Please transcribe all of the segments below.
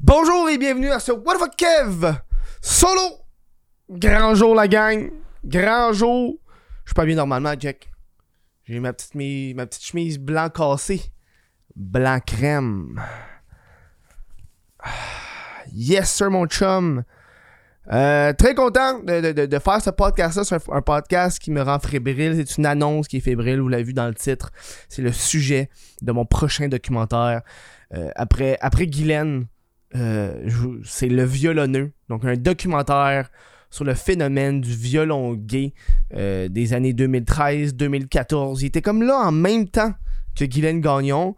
Bonjour et bienvenue à ce What the fuck Kev? Solo. Grand jour la gang. Grand jour. Je suis pas bien normalement Jack. J'ai ma petite, ma petite chemise blanc cassée Blanc crème. Yes sir mon chum. Euh, Très content de, faire ce podcast là C'est un, podcast qui me rend fébrile. C'est une annonce qui est fébrile. Vous l'avez vu dans le titre. C'est le sujet de mon prochain documentaire. Euh, après, après Guylaine c'est Le Violonneux, donc un documentaire sur le phénomène du violon gay euh, des années 2013-2014. Il était comme là en même temps que Guylaine Gagnon,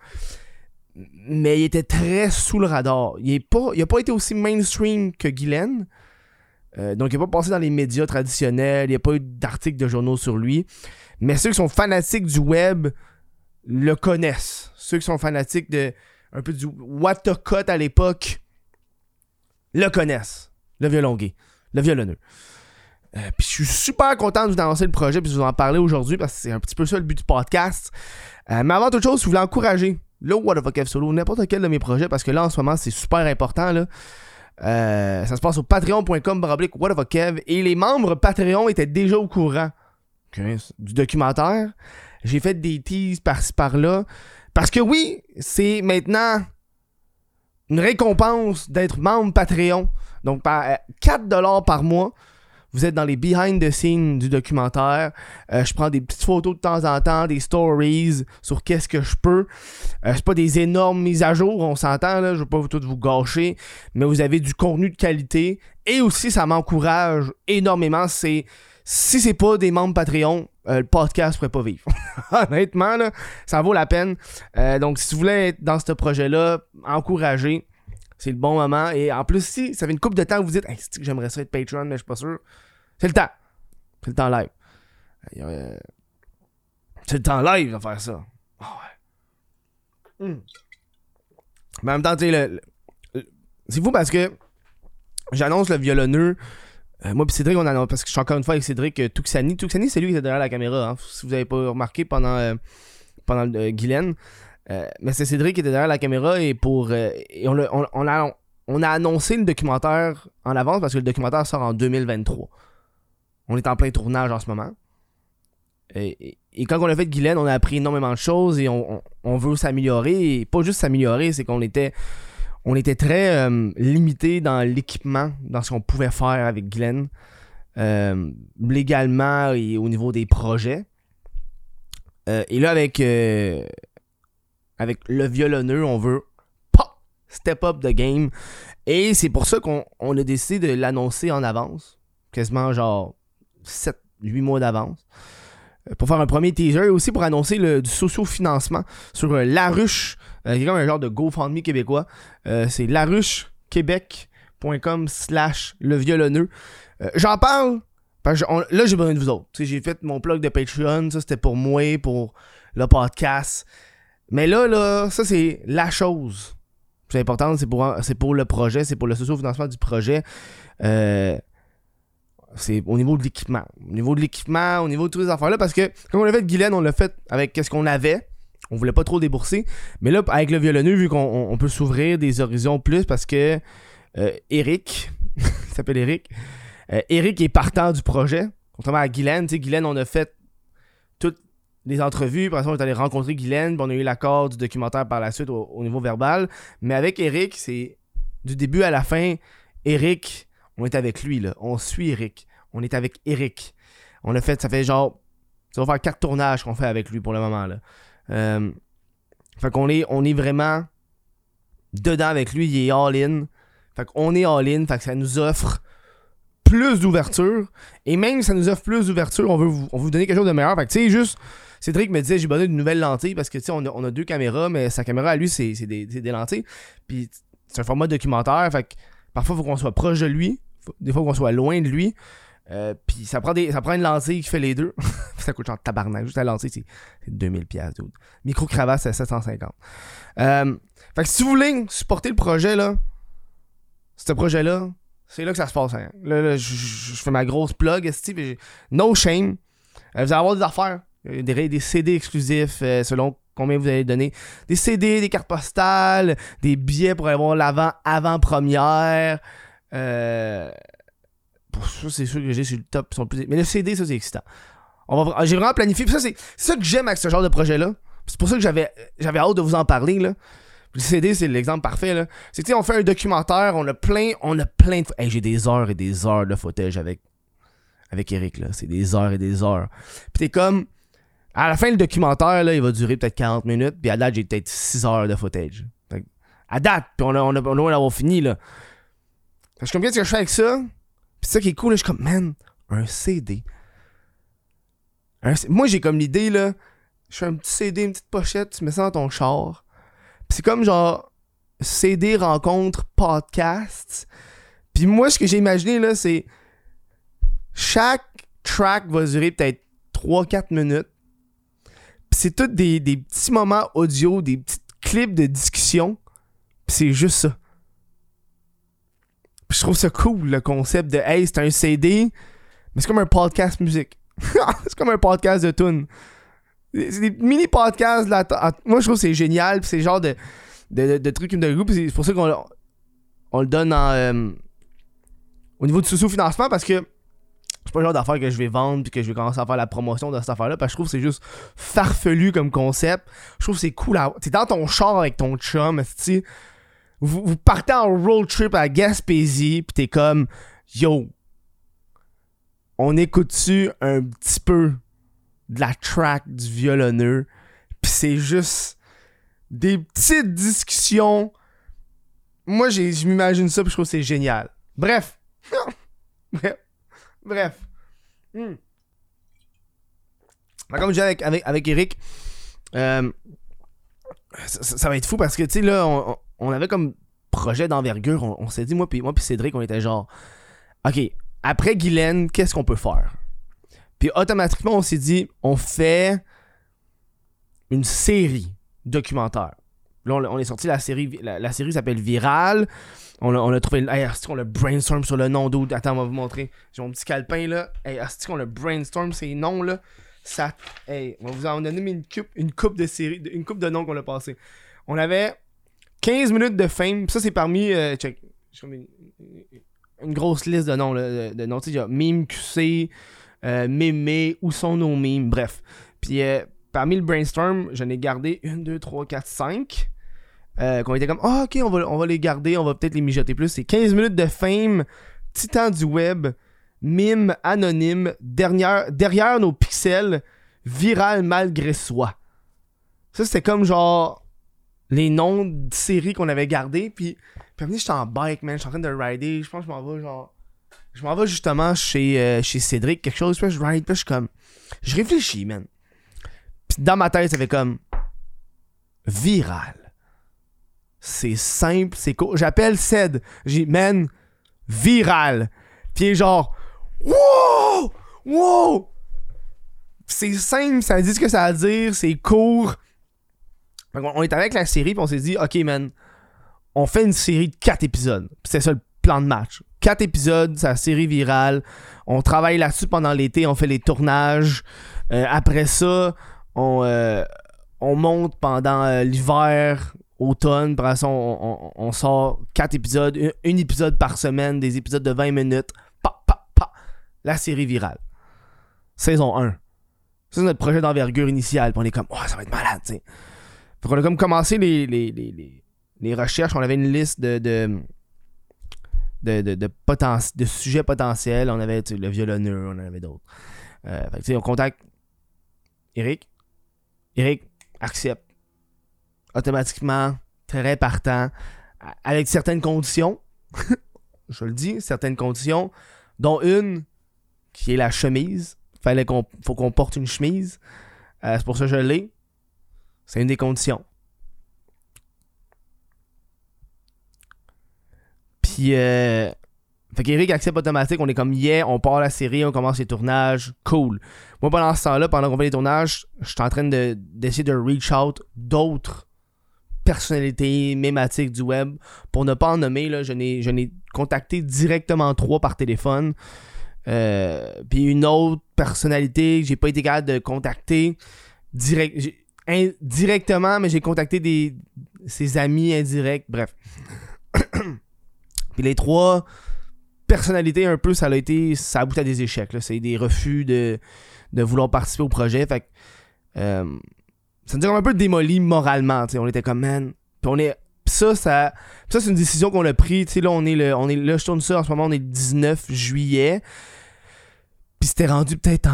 mais il était très sous le radar. Il n'a pas été aussi mainstream que Guylaine. Euh, donc, il n'a pas passé dans les médias traditionnels, il n'y a pas eu d'articles de journaux sur lui. Mais ceux qui sont fanatiques du web le connaissent. Ceux qui sont fanatiques de un peu du cut à l'époque le connaissent. Le violon gay. Le violonneux. Euh, puis je suis super content de vous annoncer le projet puis de vous en parler aujourd'hui parce que c'est un petit peu ça le but du podcast. Euh, mais avant toute chose, si vous voulez encourager le What the fuck Solo, n'importe quel de mes projets, parce que là en ce moment c'est super important là. Euh, ça se passe au patreon.com baroblique Kev, et les membres Patreon étaient déjà au courant du documentaire. J'ai fait des teases par-ci par-là. Parce que oui, c'est maintenant une récompense d'être membre Patreon. Donc, par euh, 4$ par mois, vous êtes dans les behind the scenes du documentaire. Euh, je prends des petites photos de temps en temps, des stories sur qu'est-ce que je peux. Euh, c'est pas des énormes mises à jour, on s'entend, là, je veux pas vous vous gâcher, mais vous avez du contenu de qualité. Et aussi, ça m'encourage énormément. C'est si c'est pas des membres Patreon, euh, le podcast pourrait pas vivre. Honnêtement, là, ça vaut la peine. Euh, donc, si vous voulez être dans ce projet-là, encouragez. C'est le bon moment. Et en plus, si ça fait une couple de temps que vous dites, hey, j'aimerais ça être Patreon, mais je suis pas sûr. C'est le temps. C'est le temps live. Euh, c'est le temps live de faire ça. Ah ouais. Hmm. Mais en même temps, tu sais, le- c'est fou parce que j'annonce le violonneux. Euh, moi pis Cédric, on annonce, parce que je suis encore une fois avec Cédric euh, Tuxani. Tuxani, c'est lui qui était derrière la caméra. hein, si vous avez pas remarqué pendant, pendant Guylaine. Euh, mais c'est Cédric qui était derrière la caméra et pour. euh, et on, a, on a annoncé le documentaire en avance parce que le documentaire sort en 2023. On est en plein tournage en ce moment. Et, quand on a fait Guylaine, on a appris énormément de choses et on, on- veut s'améliorer. Et pas juste s'améliorer, c'est qu'on était, on était très euh, limité dans l'équipement, dans ce qu'on pouvait faire avec Guylaine, euh, légalement et au niveau des projets. Et là, avec, avec le violonneux, on veut pop, step up the game. Et c'est pour ça qu'on on a décidé de l'annoncer en avance, quasiment genre 7-8 mois d'avance euh, pour faire un premier teaser et aussi pour annoncer le, du socio-financement sur euh, La Ruche, euh, qui est comme un genre de GoFundMe québécois. Euh, c'est laruchequebec.com slash le violonneux. J'en parle, parce que là j'ai besoin de vous autres. J'ai fait mon plug de Patreon, ça c'était pour moi, pour le podcast. Mais là, là, ça c'est la chose. C'est important, c'est pour, c'est pour le projet, c'est pour le socio-financement du projet. Euh, c'est au niveau de l'équipement. Au niveau de l'équipement, au niveau de toutes ces affaires-là, parce que quand on l'a fait de Guylaine, on l'a fait avec qu'est-ce qu'on avait. On voulait pas trop débourser. Mais là, avec le violonneux, vu qu'on on- on peut s'ouvrir des horizons plus, parce que euh, Eric, il s'appelle Eric, euh, Eric est partant du projet. Contrairement à Guylaine, tu sais, Guylaine, on a fait toutes les entrevues, après ça, on est allé rencontrer Guylaine, puis on a eu l'accord du documentaire par la suite au, au niveau verbal. Mais avec Eric, c'est du début à la fin, Eric, on est avec lui, là. On suit Eric. On est avec Eric. On a fait, ça fait genre. Ça va faire quatre tournages qu'on fait avec lui pour le moment, là. Euh, fait qu'on est, on est vraiment dedans avec lui. Il est all-in. Fait qu'on est all-in. Fait que ça nous offre plus d'ouverture. Et même si ça nous offre plus d'ouverture, on veut vous, on veut vous donner quelque chose de meilleur. Fait que tu sais, juste. Cédric me disait j'ai besoin d'une nouvelle lentille parce que tu sais on a, on a deux caméras mais sa caméra à lui c'est des, des lentilles. Puis c'est un format documentaire fait que parfois il faut qu'on soit proche de lui des fois qu'on soit loin de lui. Euh, puis ça prend des ça prend une lentille qui fait les deux. Ça coûte genre tabarnak. Juste la lentille c'est c'est 2000 pièces micro cravate c'est 750 euh, fait que si vous voulez supporter le projet là ce projet là c'est là que ça se passe hein. là, là, je- fais ma grosse plug no shame. Euh, vous allez avoir des affaires des, des CD exclusifs euh, selon combien vous allez donner. Des CD, des cartes postales, des billets pour aller voir l'avant avant-première. Euh, ça, c'est sûr que j'ai sur le top. Mais le CD, ça, c'est excitant. J'ai vraiment planifié. ça, c'est ça que j'aime avec ce genre de projet-là. C'est pour ça que j'avais hâte de vous en parler. Là. Le CD, c'est l'exemple parfait. Là. C'est on fait un documentaire, on a plein, on a plein de. Hey, j'ai des heures et des heures de footage avec, avec Eric. là. C'est des heures et des heures. Puis t'es comme. À la fin, le documentaire, là, il va durer peut-être 40 minutes. Puis à date, j'ai peut-être 6 heures de footage. à date, puis on a, on a, fini. là. Je comme, qu'est-ce que je fais avec ça? Puis ça qui est cool, là, je suis comme, man, un CD. Moi, j'ai comme l'idée, là. Je fais un petit CD, une petite pochette, tu mets ça dans ton char. Puis c'est comme genre CD rencontre podcast. Puis moi, ce que j'ai imaginé, là, c'est chaque track va durer peut-être 3-4 minutes. C'est tous des, petits moments audio, des petits clips de discussion. C'est juste ça. Puis je trouve ça cool, le concept de Hey, c'est un CD, mais c'est comme un podcast musique. c'est comme un podcast de tune. C'est des mini podcasts là. Moi, je trouve que c'est génial. c'est genre de, de, trucs de groupe. C'est pour ça qu'on on le donne en, euh, au niveau du sous-financement parce que c'est pas le genre d'affaire que je vais vendre puis que je vais commencer à faire la promotion de cette affaire-là. Parce que je trouve que c'est juste farfelu comme concept. Je trouve que c'est cool. T'es dans ton char avec ton chum, tu vous, vous partez en road trip à Gaspésie, pis t'es comme, yo, on écoute-tu un petit peu de la track du violonneux, pis c'est juste des petites discussions. Moi, je m'imagine ça, pis je trouve que c'est génial. Bref. Bref. Bref. Hmm. Comme je disais avec, avec, Eric, euh, ça, va être fou parce que, tu sais, là, on, on avait comme projet d'envergure. On, s'est dit, moi puis moi Cédric, on était genre, OK, après Guylaine, qu'est-ce qu'on peut faire? Puis automatiquement, on s'est dit, on fait une série documentaire. Là, on, est sorti la série, la, série s'appelle Viral. On a, on a trouvé, hey, on a brainstorm sur le nom d'autres. Attends, on va vous montrer. J'ai mon petit calepin là. Hey, on a brainstorm ces noms là. Ça, hey, on vous en donner une coupe, une coupe de série, une coupe de noms qu'on a passé. On avait 15 minutes de fame. Ça, c'est parmi. Euh, check. Une, grosse liste de noms. de, noms. Tu sais, il y a Meme QC, euh, Où sont nos memes, bref. Puis euh, parmi le brainstorm, j'en ai gardé 1, 2, 3, 4, 5. qu'on était comme, ah, ok, on va, on va les garder, on va peut-être les mijoter plus. C'est 15 minutes de fame, titan du web, mime anonyme, derrière, derrière nos pixels, viral malgré soi. Ça, c'était comme genre les noms de séries qu'on avait gardés. Puis, puis à j'étais en bike, man. Je suis en train de rider. Je pense que je m'en vais, genre. Je m'en vais justement chez, euh, chez Cédric, quelque chose. Puis je ride. Puis je suis comme. Je réfléchis, man. Puis dans ma tête, ça fait comme. Viral. C'est simple, c'est cool. J'appelle Ced. J'ai man, viral. Puis genre. Wow! Wow! C'est simple, ça dit ce que ça veut dire, c'est court on est avec la série, puis on s'est dit, ok, man, on fait une série de 4 épisodes. C'est ça le plan de match. 4 épisodes, la série virale. On travaille là-dessus pendant l'été, on fait les tournages. Euh, après ça, on, euh, on monte pendant euh, l'hiver, automne. Après ça, on, sort 4 épisodes, un, épisode par semaine, des épisodes de 20 minutes. Pa, pa, pa. La série virale. Saison 1. Ça, c'est notre projet d'envergure initial. Puis on est comme, oh, ça va être malade, qu'on a comme commencé les, les, les, recherches. On avait une liste de, de, de, sujets potentiels. On avait le violonneux, on avait d'autres. Euh, on contacte Eric. Eric accepte automatiquement, très partant, avec certaines conditions. je le dis, certaines conditions, dont une qui est la chemise. Fallait qu'on, faut qu'on porte une chemise. Euh, c'est pour ça que je l'ai. C'est une des conditions. Puis, euh, fait qu'Eric accepte automatique. On est comme, yeah, on part la série, on commence les tournages. Cool. Moi, pendant ce temps-là, pendant qu'on fait les tournages, je suis en train d'essayer de, reach out d'autres personnalités mématiques du web. Pour ne pas en nommer, là, je n'ai contacté directement trois par téléphone. Euh, puis une autre personnalité que j'ai pas été capable de contacter direct indirectement, mais j'ai contacté des ses amis indirects, bref. Puis les trois personnalités, un peu, ça a été. Ça a à des échecs. C'est des refus de, de vouloir participer au projet. Fait. Euh, ça nous a un peu démoli moralement. On était comme, man. Puis on est. ça, ça, ça c'est une décision qu'on a prise. Là, on est le, on est, là, je tourne ça en ce moment, on est le 19 juillet. Puis c'était rendu peut-être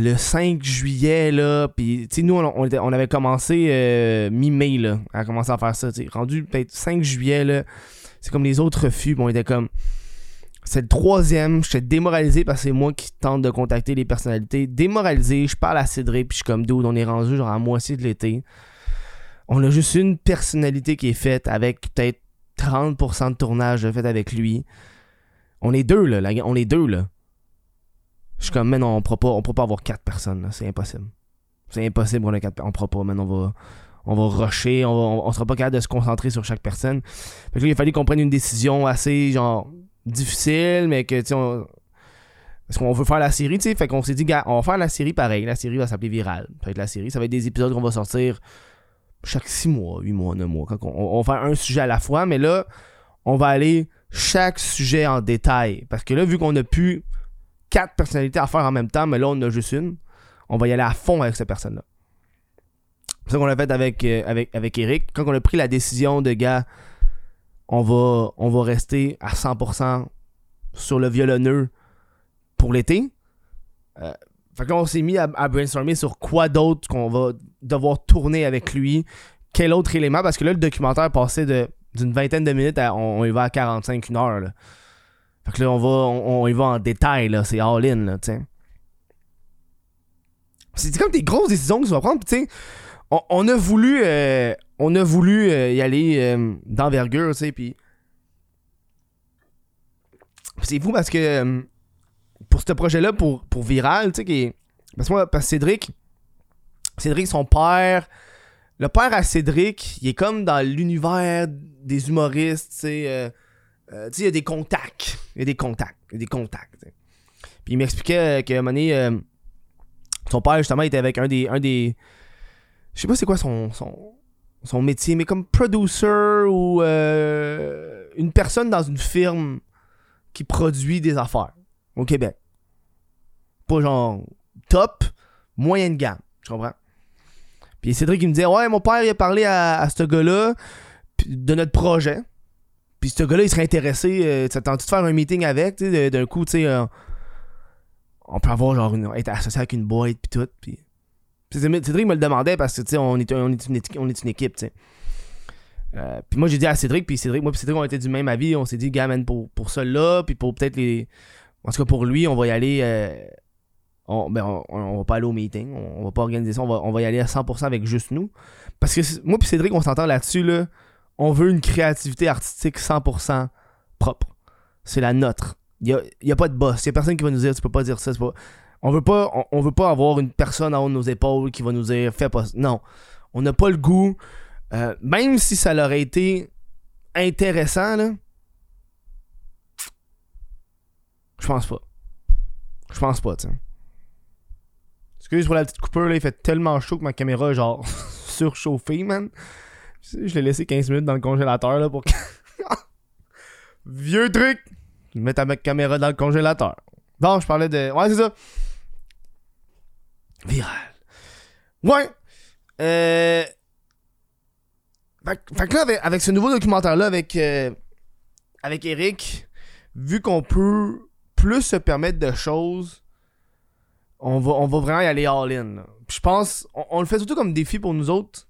le 5 juillet, là. Puis, tu sais, nous, on, on, avait commencé euh, mi-mai, là, à commencer à faire ça. Rendu peut-être 5 juillet, là. C'est comme les autres refus. Bon, on était comme. C'est le troisième. J'étais démoralisé parce que c'est moi qui tente de contacter les personnalités. Démoralisé. Je parle à Cédric, puis je suis comme, d'où on est rendu, genre à moitié de l'été. On a juste une personnalité qui est faite avec peut-être 30% de tournage fait avec lui. On est deux, là. on est deux, là. Je suis comme, non, on on pourra pas avoir quatre personnes, C'est impossible. C'est impossible, on a quatre On pourra pas, mais on va, on va rusher, on, on, sera pas capable de se concentrer sur chaque personne. Fait que il a fallu qu'on prenne une décision assez, genre, difficile, mais que, tu sais, parce qu'on veut faire la série, tu sais. Fait qu'on s'est dit, gars, on va faire la série pareil. La série va s'appeler Viral. Ça va être la série. Ça va être des épisodes qu'on va sortir chaque 6 mois, 8 mois, 9 mois. on, on, va faire un sujet à la fois, mais là, on va aller chaque sujet en détail. Parce que là, vu qu'on a pu quatre personnalités à faire en même temps, mais là, on a juste une. On va y aller à fond avec cette personne-là. C'est ça qu'on a fait avec, euh, avec, avec Eric. Quand on a pris la décision de gars, on va, rester à 100% sur le violonneux pour l'été. Euh, fait que là, on s'est mis à, brainstormer sur quoi d'autre qu'on va devoir tourner avec lui. Quel autre élément, parce que là, le documentaire passait d'une vingtaine de minutes à on, y va à 45, une heure. Fait que là, on va, on, y va en détail, là. C'est all-in, là, sais. C'est comme des grosses décisions que tu vas prendre. On, a voulu, euh, on a voulu euh, y aller euh, d'envergure, tu sais, puis. C'est fou parce que pour ce projet-là, pour, pour Viral, tu sais, parce que moi, parce que Cédric, Cédric, son père, le père à Cédric, il est comme dans l'univers des humoristes, tu sais euh, tu sais, il y a des contacts. Il y a des contacts. Il y a des contacts. Puis il m'expliquait qu'à un moment donné, euh, son père, justement, était avec un des. Un des je sais pas c'est quoi son, son, métier, mais comme producer ou euh, une personne dans une firme qui produit des affaires au Québec. Pas genre top, moyenne gamme. Tu comprends? Puis Cédric, il me disait Ouais, mon père, il a parlé à, à ce gars-là de notre projet. Puis ce gars-là, il serait intéressé. Euh, tu de faire un meeting avec, tu sais, d'un coup, tu sais. Euh, on peut avoir genre une, être associé avec une boîte puis tout. Puis. Cédric me le demandait parce que tu sais, on est, on, une, on équipe. Euh, puis moi j'ai dit à Cédric, puis Cédric, moi puis Cédric on était du même avis, on s'est dit, gars, pour, pour ça là, puis pour peut-être les. En tout cas pour lui, on va y aller. Euh, on, ben on, on, va pas aller au meeting, on, va pas organiser ça, on va, on y aller à 100% avec juste nous. Parce que moi puis Cédric, on s'entend là-dessus, là on veut une créativité artistique 100% propre. C'est la nôtre. Il n'y a, pas de boss. Il n'y a personne qui va nous dire tu peux pas dire ça. On veut pas on, veut pas avoir une personne en haut de nos épaules qui va nous dire fais pas. Non. On n'a pas le goût. Euh, même si ça aurait été intéressant, là. Je pense pas. Je pense pas, tiens. Excuse pour la petite coupure, là, il fait tellement chaud que ma caméra est genre surchauffée, man. Je l'ai laissé 15 minutes dans le congélateur là pour. Vieux truc! Mets ta caméra dans le congélateur. Bon, je parlais de. Ouais, c'est ça. Viral. Ouais. Euh. Fait, que là, avec, ce nouveau documentaire-là, avec, euh, avec Eric, vu qu'on peut plus se permettre de choses, on va, on va vraiment y aller all-in. Je pense, on, le fait surtout comme défi pour nous autres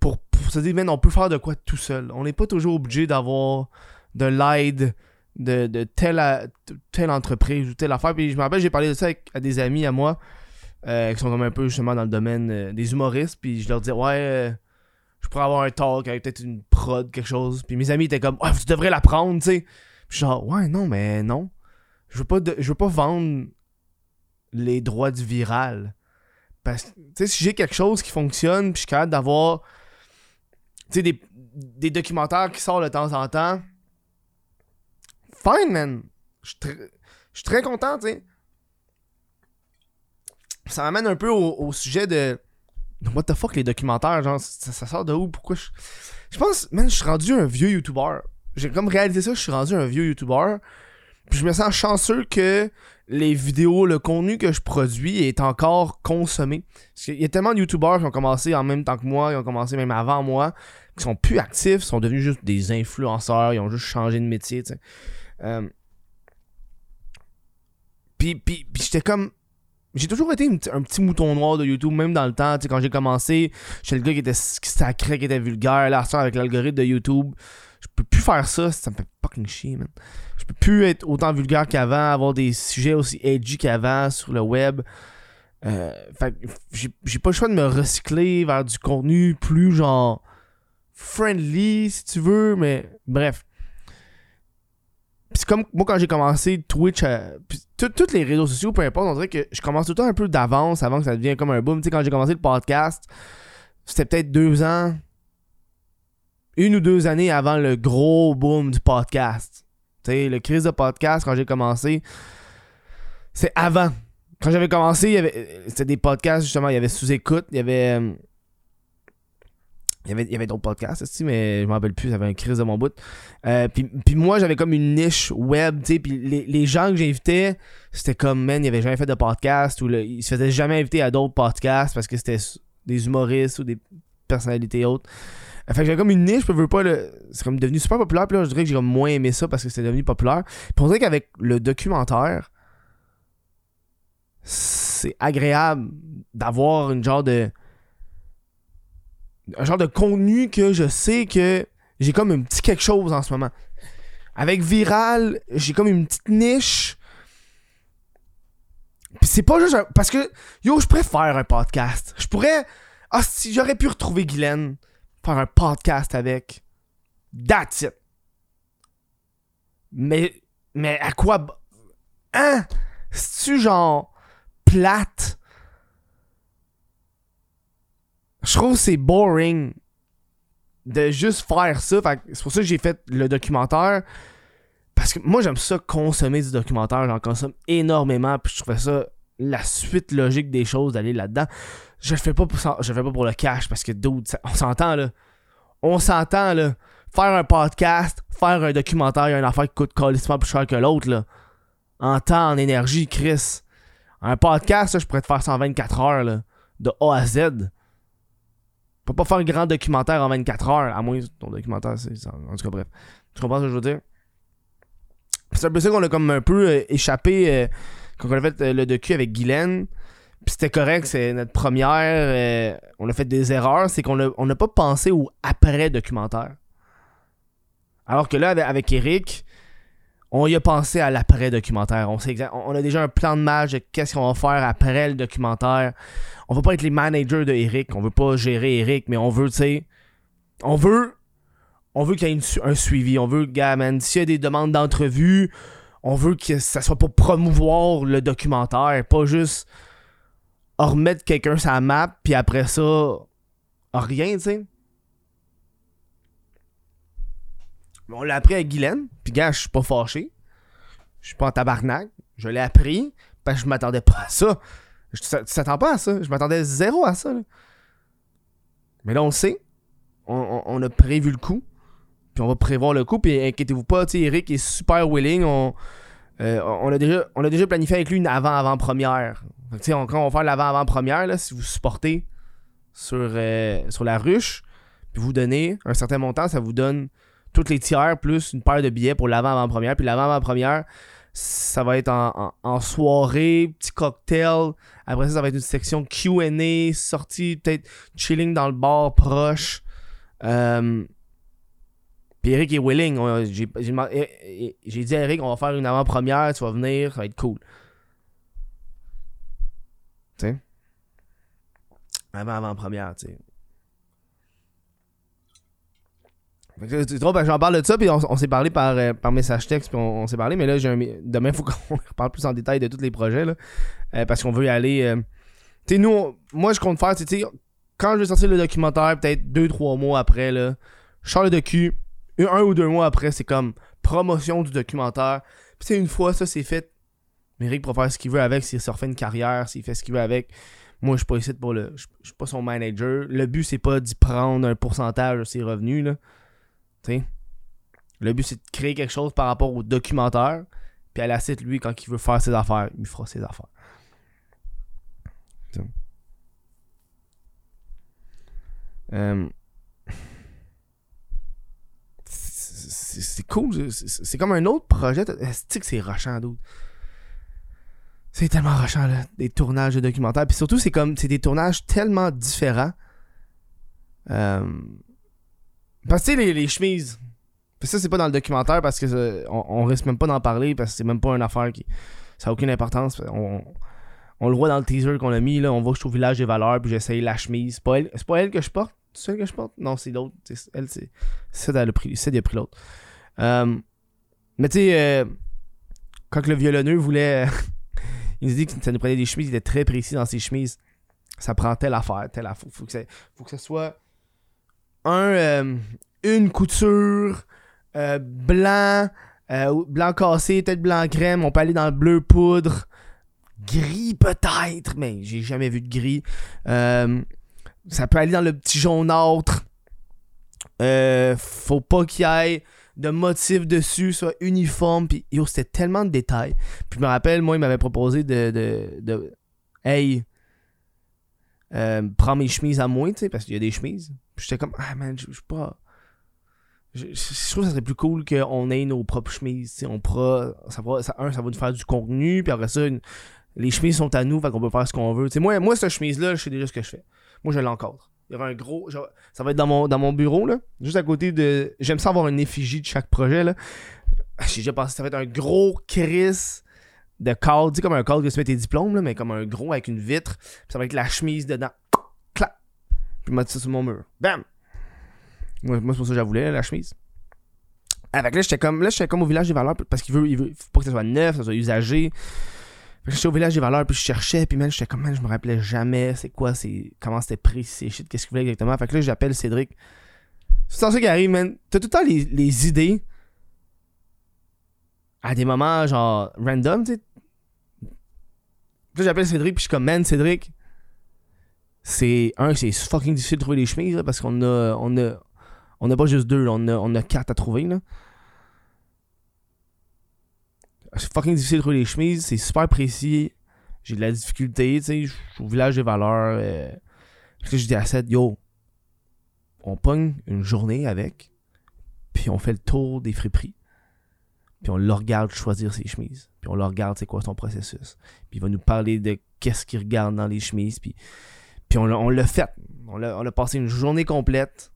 pour, se dire, man, on peut faire de quoi tout seul. On n'est pas toujours obligé d'avoir de l'aide de, de telle, telle entreprise ou telle affaire. Puis je me rappelle, j'ai parlé de ça avec, à des amis à moi euh, qui sont comme un peu justement dans le domaine euh, des humoristes. Puis je leur disais, ouais, euh, je pourrais avoir un talk avec peut-être une prod, quelque chose. Puis mes amis étaient comme, ouais, tu devrais la prendre, tu sais. Puis genre, ouais, non, mais non. Je veux pas, je veux pas vendre les droits du viral. Parce que, tu sais, si j'ai quelque chose qui fonctionne, puis je suis capable d'avoir tu sais, des, des, documentaires qui sortent de temps en temps. Fine, man. Je suis très content, tu sais. Ça m'amène un peu au, sujet de what the fuck les documentaires, genre, ça, sort de où? Pourquoi je. Je pense, man, je suis rendu un vieux YouTuber. J'ai comme réalisé ça, je suis rendu un vieux YouTuber. Puis je me sens chanceux que les vidéos, le contenu que je produis est encore consommé. Parce qu'il y a tellement de YouTubers qui ont commencé en même temps que moi, qui ont commencé même avant moi, qui sont plus actifs, sont devenus juste des influenceurs, ils ont juste changé de métier, tu sais. Euh, puis, puis j'étais comme. J'ai toujours été un petit mouton noir de YouTube, même dans le temps. Tu sais, quand j'ai commencé, j'étais le gars qui était sacré, qui était vulgaire. Là, avec l'algorithme de YouTube, je peux plus faire ça. Ça me fait fucking chier, man. Je peux plus être autant vulgaire qu'avant, avoir des sujets aussi edgy qu'avant sur le web. Euh, fait j'ai pas le choix de me recycler vers du contenu plus genre friendly, si tu veux, mais bref c'est comme moi quand j'ai commencé Twitch, euh, tous les réseaux sociaux, peu importe, on dirait que je commence tout le temps un peu d'avance avant que ça devienne comme un boom. Tu sais, quand j'ai commencé le podcast, c'était peut-être deux ans, une ou deux années avant le gros boom du podcast. Tu sais, le crise de podcast, quand j'ai commencé, c'est avant. Quand j'avais commencé, c'était des podcasts, justement, il y avait sous-écoute, il y avait. Il y avait, il avait d'autres podcasts, aussi, mais je m'en rappelle plus, ça avait un crise de mon bout. Euh, puis, moi, j'avais comme une niche web, tu sais, puis les, gens que j'invitais, c'était comme, man, ils avaient jamais fait de podcast, ou ils se faisaient jamais inviter à d'autres podcasts parce que c'était des humoristes ou des personnalités autres. Euh, fait que j'avais comme une niche, je veux pas, c'est comme devenu super populaire, puis là, je dirais que j'ai moins aimé ça parce que c'était devenu populaire. Puis on dirait qu'avec le documentaire, c'est agréable d'avoir une genre de un genre de contenu que je sais que j'ai comme un petit quelque chose en ce moment. Avec Viral, j'ai comme une petite niche. C'est pas juste Parce que, yo, je pourrais faire un podcast. Je pourrais... Ah, si j'aurais pu retrouver Guylaine, faire un podcast avec. That's it. Mais... Mais à quoi... Hein? C'est-tu genre... plate? Je trouve que c'est boring de juste faire ça. c'est pour ça que j'ai fait le documentaire. Parce que moi, j'aime ça consommer du documentaire. J'en consomme énormément. Puis je trouvais ça la suite logique des choses d'aller là-dedans. Je le fais pas pour je fais pas pour le cash parce que d'autres, on s'entend là. On s'entend là. Faire un podcast, faire un documentaire, il y a une affaire qui coûte colissement plus cher que l'autre là. En temps, en énergie, Chris. Un podcast, je pourrais te faire 124 heures là, de A à Z peux pas faire un grand documentaire en 24 heures, à moins que ton documentaire, c'est. En tout cas, bref. Tu comprends ce que je veux dire? C'est un peu ça qu'on a comme un peu euh, échappé euh, quand on a fait euh, le docu avec Guylaine. Puis c'était correct, c'est notre première. on a fait des erreurs, c'est qu'on n'a pas pensé au après-documentaire. Alors que là, avec Eric, on y a pensé à l'après-documentaire. On, on a déjà un plan de match de qu'est-ce qu'on va faire après le documentaire. On veut pas être les managers de Eric, on veut pas gérer Eric, mais on veut, tu sais, on veut, on veut qu'il y ait un suivi. On veut, gars, man, s'il y a des demandes d'entrevue, on veut que ça soit pour promouvoir le documentaire, pas juste remettre quelqu'un la map, puis après ça, rien, tu sais. On l'a appris à Guylaine. Puis, gars, je suis pas fâché. Je suis pas en tabarnak. Je l'ai appris parce que je m'attendais pas à ça. tu t'attends pas à ça. Je m'attendais zéro à ça. Mais là, on sait. On, a prévu le coup. Puis on va prévoir le coup. Puis inquiétez-vous pas, Eric est super willing. On, euh, on, a déjà, on a déjà planifié avec lui une avant-avant-première. Quand on va faire l'avant-avant-première, si vous supportez sur, euh, sur la ruche, puis vous donnez un certain montant, ça vous donne toutes les tiers plus une paire de billets pour l'avant-avant-première. Puis l'avant-avant-première, ça va être en, soirée, petit cocktail. Après ça, ça va être une section QA, sortie, peut-être chilling dans le bar proche. Euh, puis Eric est willing. J'ai dit à Eric, on va faire une avant-première, tu vas venir, ça va être cool. Tu sais? Avant-avant-première, tu sais. C'est drôle, j'en parle de ça, puis on, s'est parlé par, euh, par message texte, puis on, s'est parlé, mais là, j'ai demain, il faut qu'on reparle plus en détail de tous les projets, là, euh, parce qu'on veut y aller. Euh, tu sais, nous, moi, je compte faire, tu quand je vais sortir le documentaire, peut-être 2-3 mois après, là, je sors le docu, un ou deux mois après, c'est comme promotion du documentaire. Puis, une fois ça, c'est fait, Méric pourra faire ce qu'il veut avec, s'il se refait une carrière, s'il fait ce qu'il veut avec. Moi, je suis pas ici pour le. Je suis pas son manager. Le but, c'est pas d'y prendre un pourcentage de ses revenus, là. Le but, c'est de créer quelque chose par rapport au documentaire. Puis à la suite, lui, quand il veut faire ses affaires, il fera ses affaires. Euh, c'est- cool. c'est comme un autre projet. C'est que c'est rushant, d'autres. C'est tellement rushant, là. Des tournages de documentaires. Puis surtout, c'est comme. C'est des tournages tellement différents. Euh, Parce que les, les chemises. Ça, c'est pas dans le documentaire parce que euh, on, on risque même pas d'en parler parce que c'est même pas une affaire qui. Ça a aucune importance. On, on le voit dans le teaser qu'on a mis, là. On voit que je suis au village des valeurs, puis j'essaye la chemise. C'est pas elle, pas elle que je porte? C'est celle que je porte? Non, c'est l'autre. C'est- Elle, c'est. C'est elle a pris l'autre. Euh, mais tu sais, euh, quand le violonneux voulait. il nous dit que ça nous prenait des chemises, il était très précis dans ses chemises. Ça prend telle affaire, telle affaire. Faut que ça, faut que ça soit un, euh, une couture euh, blanc, euh, blanc cassé, peut-être blanc crème. On peut aller dans le bleu poudre. Gris peut-être, mais j'ai jamais vu de gris. Ça peut aller dans le petit jaunâtre. Euh, faut pas qu'il y ait de motifs dessus, soit uniforme. Puis, yo, c'était tellement de détails. Puis, je me rappelle, moi, il m'avait proposé de, de, Hey, prends mes chemises à moi, tu sais, parce qu'il y a des chemises. J'étais comme, ah man, je suis pas. Je, trouve que ça serait plus cool qu'on ait nos propres chemises. On pourra. Ça va, ça, un, ça va nous faire du contenu. Puis après ça, les chemises sont à nous, fait qu'on peut faire ce qu'on veut. Moi, moi, cette chemise-là, je sais déjà ce que je fais. Moi, je l'encadre. Il y aura un gros. ça va être dans mon, dans mon bureau, là. Juste à côté de. J'aime ça avoir une effigie de chaque projet, là. J'ai déjà pensé, ça va être un gros Chris de cadre. Tu comme un cadre que tu mets tes diplômes, là, mais comme un gros avec une vitre. Puis ça va être la chemise dedans. Puis mettre ça sur mon mur. Bam! Moi, c'est pour ça que je la voulais, la chemise. Avec là, j'étais comme, là, j'étais comme au village des valeurs parce qu'il veut, il veut, faut pas que ça soit neuf, ça soit usagé. J'étais au village des valeurs, puis je cherchais, puis man, j'étais comme, man, je me rappelais jamais c'est quoi, c'est comment c'était précis, shit, qu'est-ce qu'il voulait exactement. Fait que là, j'appelle Cédric. C'est ça qui arrive, man. T'as tout le temps les, les idées à des moments, genre, random, tu sais. Puis Là, j'appelle Cédric, puis je suis comme, man, Cédric, c'est, un, c'est fucking difficile de trouver des chemises, parce qu'on a, on a, on pas juste deux, on a, on a quatre à trouver, là. C'est fucking difficile de trouver les chemises, c'est super précis. J'ai de la difficulté, tu sais. Je au village des valeurs. Euh... Je dis à Seth, yo, on pogne une journée avec, puis on fait le tour des friperies. Puis on le regarde choisir ses chemises. Puis on le regarde, c'est quoi son processus. Puis il va nous parler de qu'est-ce qu'il regarde dans les chemises. Puis, puis on l'a fait. On l'a on a passé une journée complète.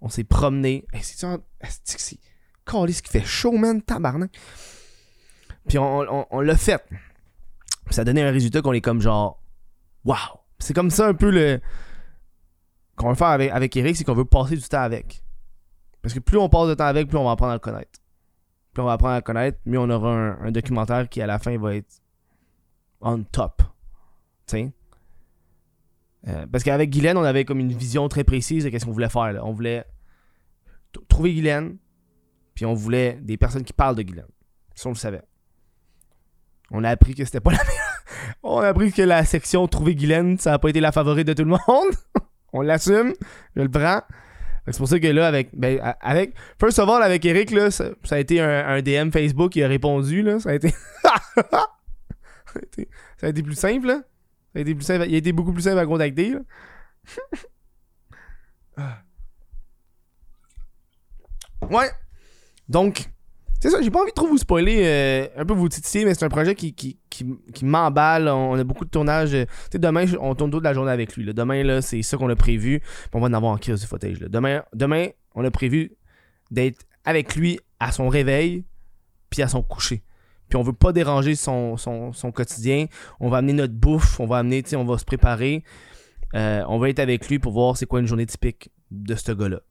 On s'est promené. Hey, est-ce que c'est. Calisse qui fait chaud, man, tabarnak? Puis on, on, l'a fait. Puis ça donné un résultat qu'on est comme genre. Waouh! C'est comme ça un peu le. Qu'on veut faire avec, avec Eric, c'est qu'on veut passer du temps avec. Parce que plus on passe de temps avec, plus on va apprendre à le connaître. Plus on va apprendre à le connaître, mieux on aura un, un documentaire qui à la fin va être on top. Tu sais? Euh, parce qu'avec Guylaine, on avait comme une vision très précise de ce qu'on voulait faire. On voulait trouver Guylaine, puis on voulait des personnes qui parlent de Guylaine. Ça, on le savait. On a appris que c'était pas la meilleure. On a appris que la section Trouver Guylaine, ça a pas été la favorite de tout le monde. on l'assume. Je le prends. C'est pour ça que là, avec. Ben, avec first of all, avec Eric, là, ça, a été un, DM Facebook, il a répondu. Là, ça, a été... ça a été. Ça a été plus simple. Là. Il a été beaucoup plus simple à contacter. ouais. Donc, c'est ça, j'ai pas envie de trop vous spoiler, euh, un peu vous titiller, mais c'est un projet qui, qui, qui, qui m'emballe. On a beaucoup de tournages. euh, Tu sais, demain, on tourne toute la journée avec lui. Demain, là, c'est ça qu'on a prévu. On va en avoir en crise du footage. là. Demain, demain, on a prévu d'être avec lui à son réveil, puis à son coucher. Puis on veut pas déranger son, son, quotidien. On va amener notre bouffe, on va amener, on va se préparer. Euh, on va être avec lui pour voir c'est quoi une journée typique de ce gars-là.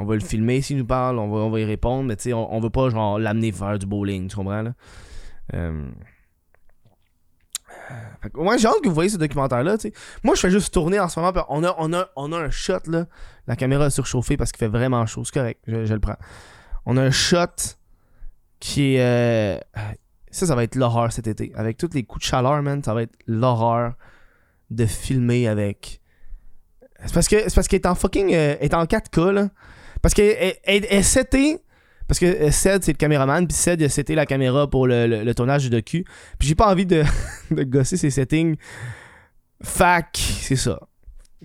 On va le filmer s'il nous parle, on va, on va y répondre, mais tu on, on veut pas genre l'amener faire du bowling, tu comprends là? Euh... J'ai hâte que vous voyez ce documentaire-là. Moi, je fais juste tourner en ce moment, on a, on a, on a un shot, là. La caméra a surchauffé parce qu'il fait vraiment chaud, c'est correct, je, je le prends. On a un shot qui est... euh, Ça, ça va être l'horreur cet été. Avec tous les coups de chaleur, man, ça va être l'horreur. de filmer avec. C'est parce que c'est parce qu'elle est en fucking. euh, est en 4K, là. Parce qu'elle elle, elle, elle setait- Parce que euh, Ced, c'est le caméraman, puis Ced, il a la caméra pour le, le- tournage du docu. Puis j'ai pas envie de, de gosser ses settings. Fac, c'est ça.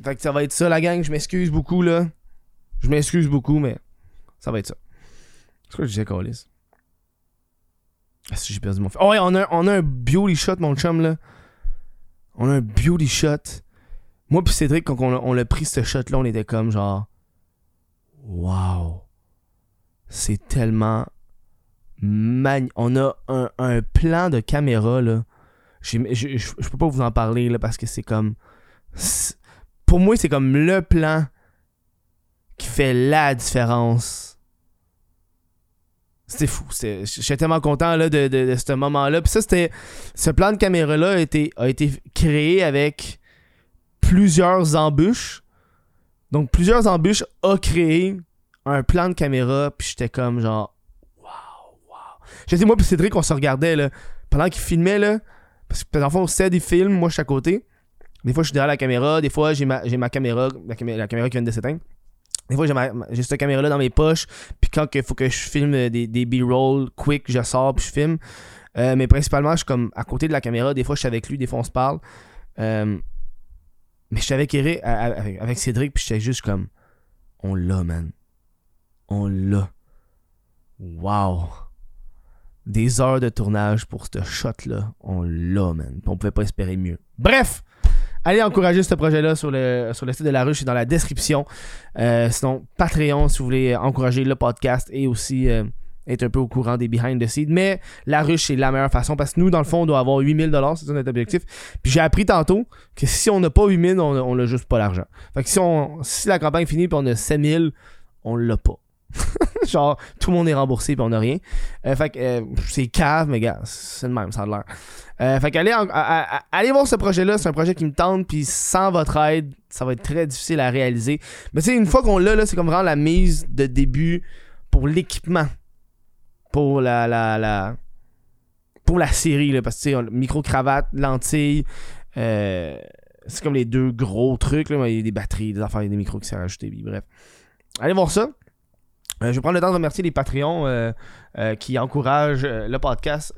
Fait que ça va être ça, la gang. Je m'excuse beaucoup, là. Je m'excuse beaucoup, mais ça va être ça. C'est quoi que je disais? Ah, j'ai perdu mon. Oh, ouais, on a, on a un beauty shot, mon chum, là. On a un beauty shot. Moi puis Cédric, quand on, l'a pris ce shot-là, on était comme genre... Wow. C'est tellement... Magn... On a un, un plan de caméra, là. Je, peux pas vous en parler, là, parce que c'est comme... Pour moi, c'est comme le plan qui fait la différence. C'était fou. J'étais tellement content là, de, de, de ce moment-là. Puis ça, c'était. Ce plan de caméra-là a été, a été créé avec plusieurs embûches. Donc, plusieurs embûches a créé un plan de caméra. Puis j'étais comme genre. Waouh, waouh. J'étais moi, puis Cédric, on se regardait là. Pendant qu'il filmait, là. Parce que, dans le fond, c'est des films. Moi, je suis à côté. Des fois, je suis derrière la caméra. Des fois, j'ai ma, ma caméra, la, camé- la caméra qui vient de s'éteindre. Des fois, j'ai, cette caméra-là dans mes poches. Puis quand il faut que je filme euh, des, des B-roll quick, je sors puis je filme. Euh, mais principalement, je suis comme à côté de la caméra. Des fois, je suis avec lui, des fois, on se parle. Euh, mais je suis avec, Eric, avec, Cédric, puis j'étais juste comme on l'a, man. On l'a. Wow. Des heures de tournage pour ce shot-là. On l'a, man. On pouvait pas espérer mieux. Bref! Allez encourager ce projet-là sur le, sur site de la ruche, c'est dans la description. Euh, sinon, Patreon, si vous voulez encourager le podcast et aussi euh, être un peu au courant des behind the scenes. Mais la ruche, c'est la meilleure façon parce que nous, dans le fond, on doit avoir 8000 c'est ça notre objectif. Puis j'ai appris tantôt que si on n'a pas 8000 on n'a juste pas l'argent. Fait que si, on, si la campagne finit puis on a 5000 on l'a pas. Genre, tout le monde est remboursé puis on n'a rien. Euh, fait que c'est cave, mais gars, c'est le même, ça a l'air. Euh, fait qu'allez allez voir ce projet-là, c'est un projet qui me tente, puis sans votre aide, ça va être très difficile à réaliser. Mais tu sais, une fois qu'on l'a, c'est comme vraiment la mise de début pour l'équipement. Pour la, Pour la série, là, parce que micro-cravate, lentilles, euh, c'est comme les deux gros trucs, il y a des batteries, des affaires, il y a des micros qui sont rajoutés, puis bref. Allez voir ça. Euh, je prendre le temps de remercier les Patreons euh, euh, qui encouragent le podcast.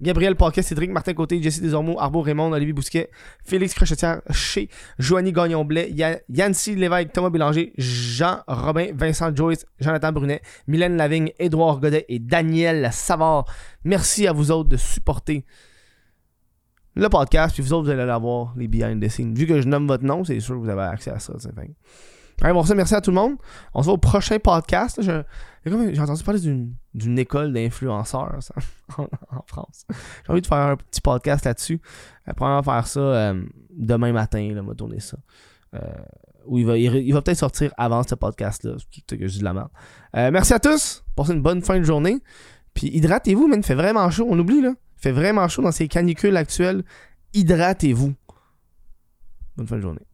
Gabriel Paquet, Cédric Martin Côté, Jesse Desormeaux, Arbo Raymond, Olivier Bousquet, Félix Crochetière, Chez, Joanie Gagnon-Blais, Ya- Yancy Lévesque, Thomas Bélanger, Jean-Robin, Vincent Joyce, Jonathan Brunet, Mylène Lavigne, Édouard Godet et Daniel Savard. Merci à vous autres de supporter le podcast, puis vous autres, vous allez l'avoir, les behind the scenes. Vu que je nomme votre nom, c'est sûr que vous avez accès à ça. tu merci à tout le monde. On se voit au prochain podcast. J'ai entendu parler d'une, école d'influenceurs en, France. J'ai envie de faire un petit podcast là-dessus. Euh, probablement faire ça euh, demain matin, on va tourner ça. Euh, où il va, il, va peut-être sortir avant ce podcast-là. La merci à tous. Passez une bonne fin de journée. Puis hydratez-vous, man. Il fait vraiment chaud. On oublie, là. Il fait vraiment chaud dans ces canicules actuelles. Hydratez-vous. Bonne fin de journée.